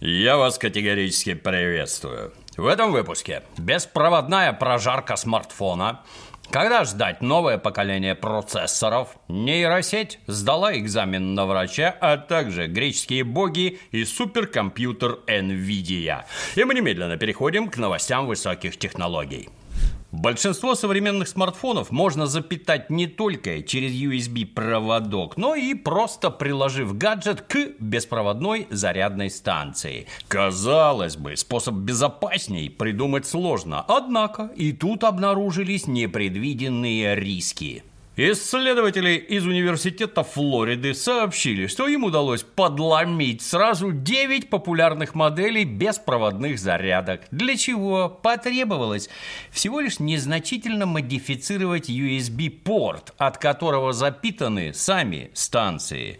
Я вас категорически приветствую. В этом выпуске беспроводная прожарка смартфона, когда ждать новое поколение процессоров, нейросеть сдала экзамен на врача, а также греческие боги и суперкомпьютер NVIDIA. И мы немедленно переходим к новостям высоких технологий. Большинство современных смартфонов можно запитать не только через USB-проводок, но и просто приложив гаджет к беспроводной зарядной станции. Казалось бы, способ безопасней придумать сложно, однако и тут обнаружились непредвиденные риски. Исследователи из Университета Флориды сообщили, что им удалось подломить сразу 9 популярных моделей беспроводных зарядок, для чего потребовалось всего лишь незначительно модифицировать USB-порт, от которого запитаны сами станции.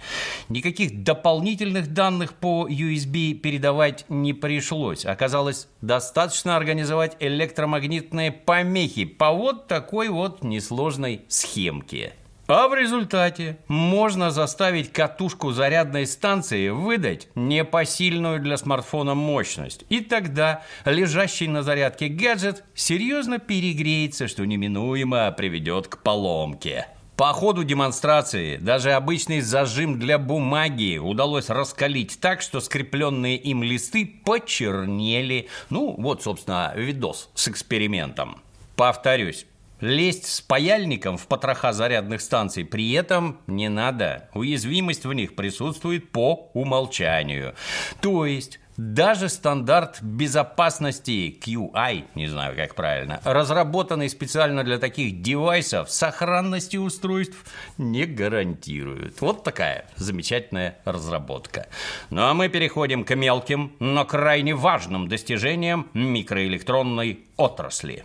Никаких дополнительных данных по USB передавать не пришлось. Оказалось, достаточно организовать электромагнитные помехи по вот такой вот несложной схемке рамки. А в результате можно заставить катушку зарядной станции выдать непосильную для смартфона мощность. И тогда лежащий на зарядке гаджет серьезно перегреется, что неминуемо приведет к поломке. По ходу демонстрации даже обычный зажим для бумаги удалось раскалить так, что скрепленные им листы почернели. Ну, вот, собственно, видос с экспериментом. Повторюсь, Лезть с паяльником в потроха зарядных станций при этом не надо. Уязвимость в них присутствует по умолчанию. То есть даже стандарт безопасности QI, не знаю как правильно, разработанный специально для таких девайсов, сохранности устройств не гарантирует. Вот такая замечательная разработка. Ну а мы переходим к мелким, но крайне важным достижениям микроэлектронной отрасли.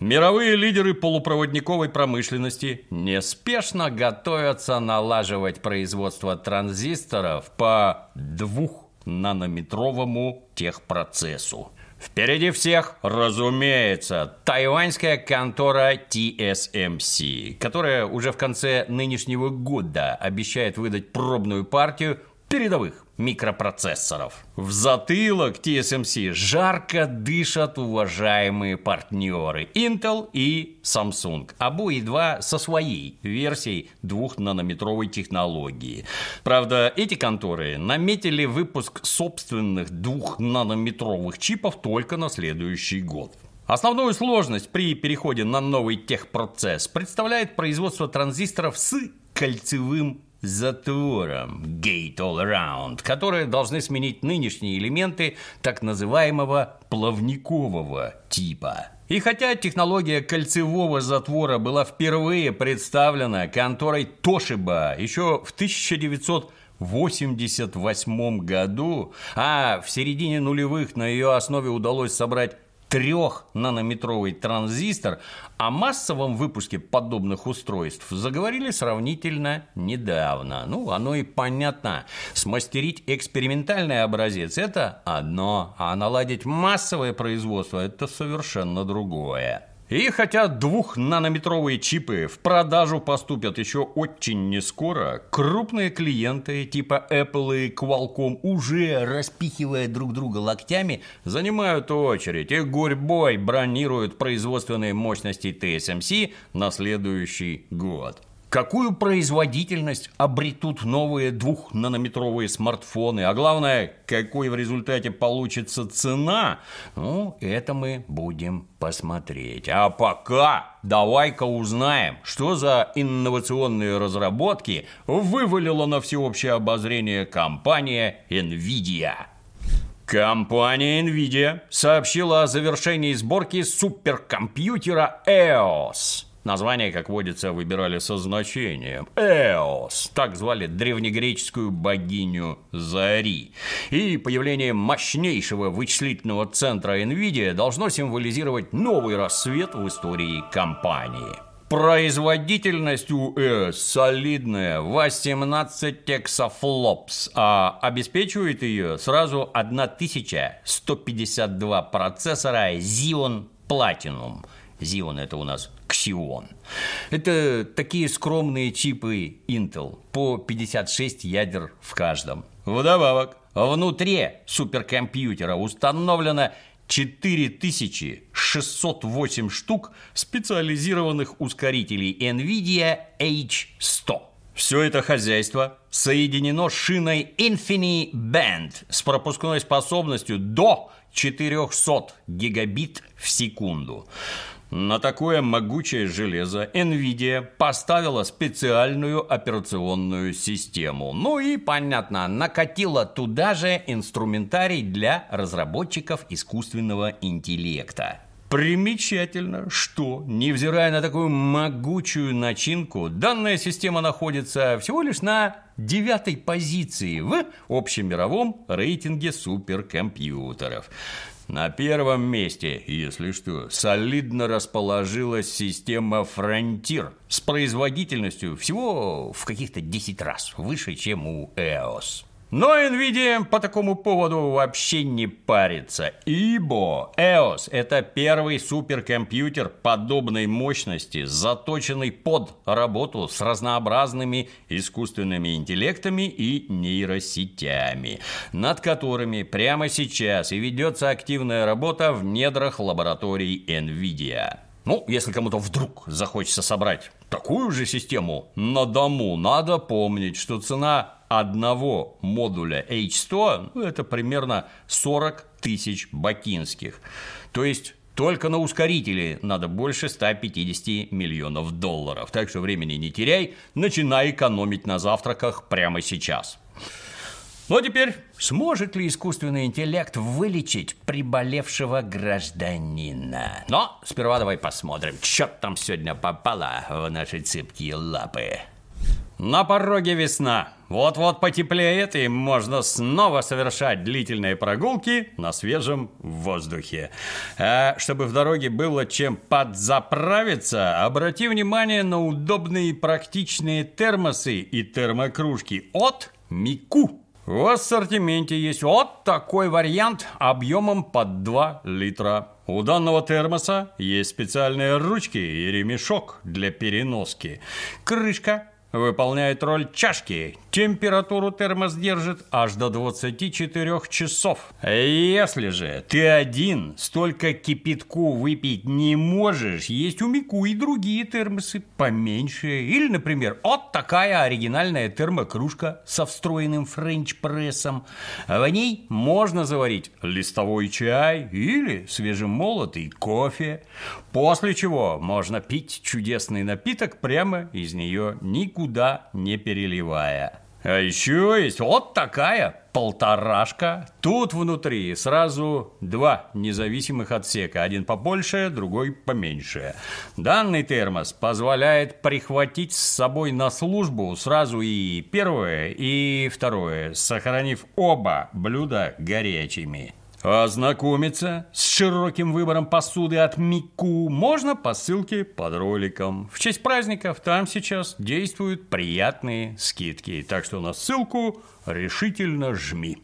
Мировые лидеры полупроводниковой промышленности неспешно готовятся налаживать производство транзисторов по двухнанометровому техпроцессу. Впереди всех, разумеется, тайваньская контора TSMC, которая уже в конце нынешнего года обещает выдать пробную партию передовых микропроцессоров. В затылок TSMC жарко дышат уважаемые партнеры Intel и Samsung. Обои два со своей версией двухнанометровой технологии. Правда, эти конторы наметили выпуск собственных двухнанометровых чипов только на следующий год. Основную сложность при переходе на новый техпроцесс представляет производство транзисторов с кольцевым затвором Gate All Around, которые должны сменить нынешние элементы так называемого плавникового типа. И хотя технология кольцевого затвора была впервые представлена конторой Toshiba еще в 1988 году, а в середине нулевых на ее основе удалось собрать трехнанометровый транзистор, о массовом выпуске подобных устройств заговорили сравнительно недавно. Ну, оно и понятно. Смастерить экспериментальный образец – это одно, а наладить массовое производство – это совершенно другое. И хотя двухнанометровые чипы в продажу поступят еще очень не скоро, крупные клиенты типа Apple и Qualcomm уже распихивая друг друга локтями, занимают очередь и гурьбой бронируют производственные мощности TSMC на следующий год. Какую производительность обретут новые двухнанометровые смартфоны, а главное, какой в результате получится цена, ну, это мы будем посмотреть. А пока давай-ка узнаем, что за инновационные разработки вывалила на всеобщее обозрение компания NVIDIA. Компания NVIDIA сообщила о завершении сборки суперкомпьютера EOS – Название, как водится, выбирали со значением. Эос, так звали древнегреческую богиню Зари. И появление мощнейшего вычислительного центра NVIDIA должно символизировать новый рассвет в истории компании. Производительность у EOS солидная, 18 тексафлопс, а обеспечивает ее сразу 1152 процессора Xeon Platinum – Xeon – это у нас Xeon. Это такие скромные чипы Intel, по 56 ядер в каждом. Вдобавок, внутри суперкомпьютера установлено 4608 штук специализированных ускорителей NVIDIA H100. Все это хозяйство соединено шиной InfiniBand с пропускной способностью до 400 гигабит в секунду. На такое могучее железо NVIDIA поставила специальную операционную систему. Ну и, понятно, накатила туда же инструментарий для разработчиков искусственного интеллекта. Примечательно, что, невзирая на такую могучую начинку, данная система находится всего лишь на девятой позиции в общемировом рейтинге суперкомпьютеров. На первом месте, если что, солидно расположилась система Frontier с производительностью всего в каких-то 10 раз выше, чем у EOS. Но NVIDIA по такому поводу вообще не парится, ибо EOS – это первый суперкомпьютер подобной мощности, заточенный под работу с разнообразными искусственными интеллектами и нейросетями, над которыми прямо сейчас и ведется активная работа в недрах лабораторий NVIDIA. Ну, если кому-то вдруг захочется собрать такую же систему на дому, надо помнить, что цена одного модуля H100 ну, это примерно 40 тысяч бакинских. То есть только на ускорители надо больше 150 миллионов долларов. Так что времени не теряй, начинай экономить на завтраках прямо сейчас. Ну а теперь, сможет ли искусственный интеллект вылечить приболевшего гражданина? Но сперва давай посмотрим, что там сегодня попало в наши цепкие лапы. На пороге весна. Вот-вот потеплеет, и можно снова совершать длительные прогулки на свежем воздухе. А чтобы в дороге было чем подзаправиться, обрати внимание на удобные и практичные термосы и термокружки от Мику. В ассортименте есть вот такой вариант объемом под 2 литра. У данного термоса есть специальные ручки и ремешок для переноски. Крышка выполняет роль чашки. Температуру термос держит аж до 24 часов. Если же ты один столько кипятку выпить не можешь, есть у Мику и другие термосы поменьше. Или, например, вот такая оригинальная термокружка со встроенным френч-прессом. В ней можно заварить листовой чай или свежемолотый кофе. После чего можно пить чудесный напиток прямо из нее никуда никуда не переливая. А еще есть вот такая полторашка. Тут внутри сразу два независимых отсека. Один побольше, другой поменьше. Данный термос позволяет прихватить с собой на службу сразу и первое, и второе, сохранив оба блюда горячими. Ознакомиться с широким выбором посуды от Мику можно по ссылке под роликом. В честь праздников там сейчас действуют приятные скидки, так что на ссылку решительно жми.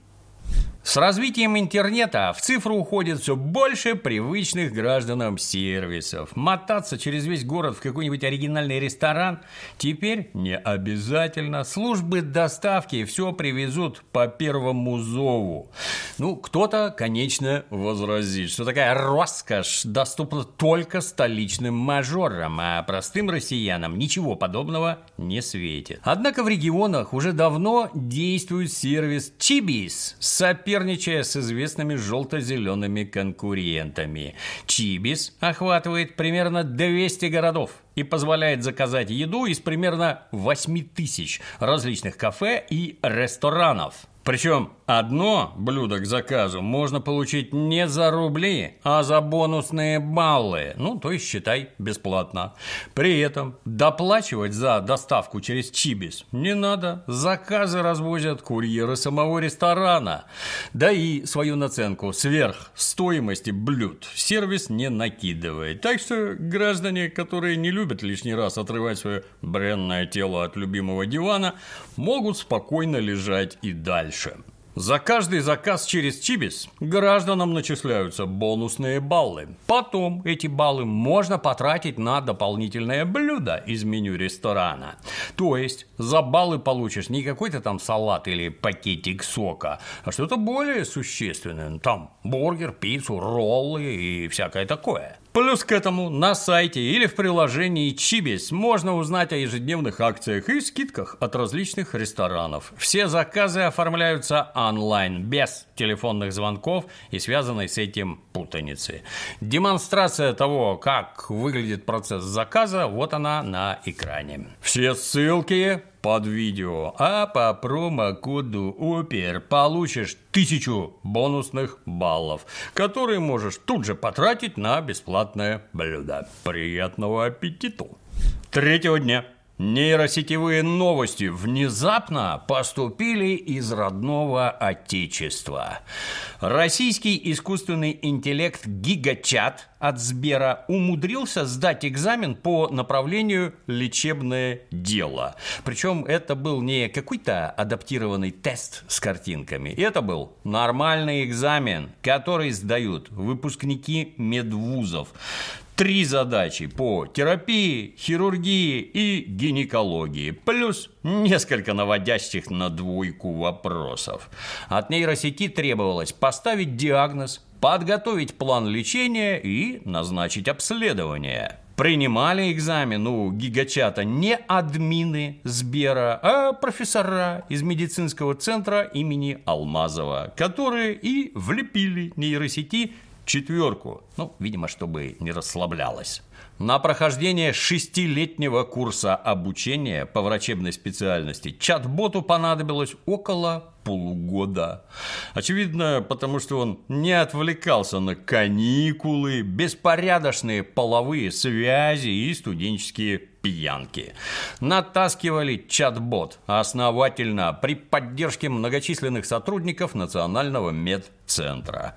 С развитием интернета в цифру уходит все больше привычных гражданам сервисов. Мотаться через весь город в какой-нибудь оригинальный ресторан теперь не обязательно. Службы доставки все привезут по первому зову. Ну, кто-то, конечно, возразит, что такая роскошь доступна только столичным мажорам, а простым россиянам ничего подобного не светит. Однако в регионах уже давно действует сервис Чибис, соперник соперничая с известными желто-зелеными конкурентами. Чибис охватывает примерно 200 городов и позволяет заказать еду из примерно 8 тысяч различных кафе и ресторанов. Причем одно блюдо к заказу можно получить не за рубли, а за бонусные баллы. Ну, то есть, считай, бесплатно. При этом доплачивать за доставку через Чибис не надо. Заказы развозят курьеры самого ресторана. Да и свою наценку сверх стоимости блюд сервис не накидывает. Так что граждане, которые не любят лишний раз отрывать свое бренное тело от любимого дивана, могут спокойно лежать и дальше. За каждый заказ через Чибис гражданам начисляются бонусные баллы. Потом эти баллы можно потратить на дополнительное блюдо из меню ресторана. То есть за баллы получишь не какой-то там салат или пакетик сока, а что-то более существенное. Там бургер, пиццу, роллы и всякое такое. Плюс к этому на сайте или в приложении Чибис можно узнать о ежедневных акциях и скидках от различных ресторанов. Все заказы оформляются онлайн, без телефонных звонков и связанной с этим путаницы. Демонстрация того, как выглядит процесс заказа, вот она на экране. Все ссылки под видео, а по промокоду ОПЕР получишь тысячу бонусных баллов, которые можешь тут же потратить на бесплатное блюдо. Приятного аппетита! Третьего дня Нейросетевые новости внезапно поступили из родного отечества. Российский искусственный интеллект Гигачат от Сбера умудрился сдать экзамен по направлению лечебное дело. Причем это был не какой-то адаптированный тест с картинками. Это был нормальный экзамен, который сдают выпускники медвузов три задачи по терапии, хирургии и гинекологии, плюс несколько наводящих на двойку вопросов. От нейросети требовалось поставить диагноз, подготовить план лечения и назначить обследование. Принимали экзамен у гигачата не админы Сбера, а профессора из медицинского центра имени Алмазова, которые и влепили нейросети четверку. Ну, видимо, чтобы не расслаблялась. На прохождение шестилетнего курса обучения по врачебной специальности чат-боту понадобилось около полугода. Очевидно, потому что он не отвлекался на каникулы, беспорядочные половые связи и студенческие пьянки. Натаскивали чат-бот основательно при поддержке многочисленных сотрудников Национального медцентра.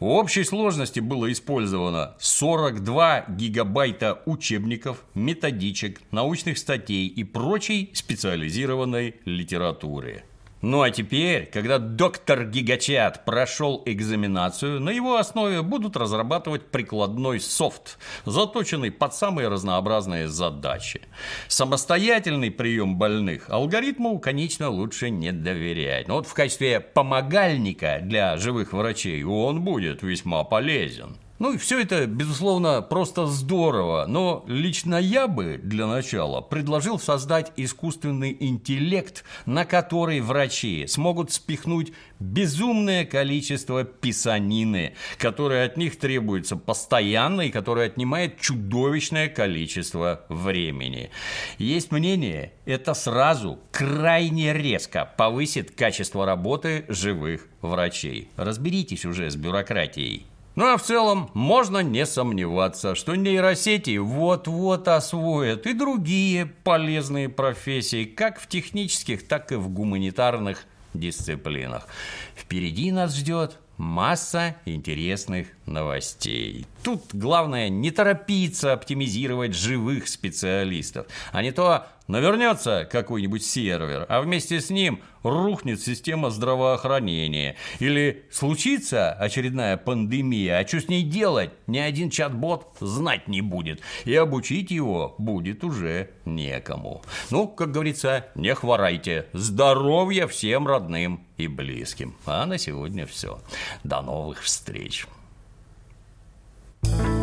В общей сложности было использовано 42 гигабайта учебников, методичек, научных статей и прочей специализированной литературы. Ну а теперь, когда доктор Гигачат прошел экзаменацию, на его основе будут разрабатывать прикладной софт, заточенный под самые разнообразные задачи. Самостоятельный прием больных алгоритму, конечно, лучше не доверять. Но вот в качестве помогальника для живых врачей он будет весьма полезен. Ну и все это, безусловно, просто здорово, но лично я бы для начала предложил создать искусственный интеллект, на который врачи смогут спихнуть безумное количество писанины, которое от них требуется постоянно и которое отнимает чудовищное количество времени. Есть мнение, это сразу крайне резко повысит качество работы живых врачей. Разберитесь уже с бюрократией. Ну а в целом можно не сомневаться, что нейросети вот-вот освоят и другие полезные профессии, как в технических, так и в гуманитарных дисциплинах. Впереди нас ждет масса интересных новостей. Тут главное не торопиться оптимизировать живых специалистов, а не то навернется какой-нибудь сервер, а вместе с ним рухнет система здравоохранения. Или случится очередная пандемия, а что с ней делать, ни один чат-бот знать не будет. И обучить его будет уже некому. Ну, как говорится, не хворайте. Здоровья всем родным и близким. А на сегодня все. До новых встреч. thank you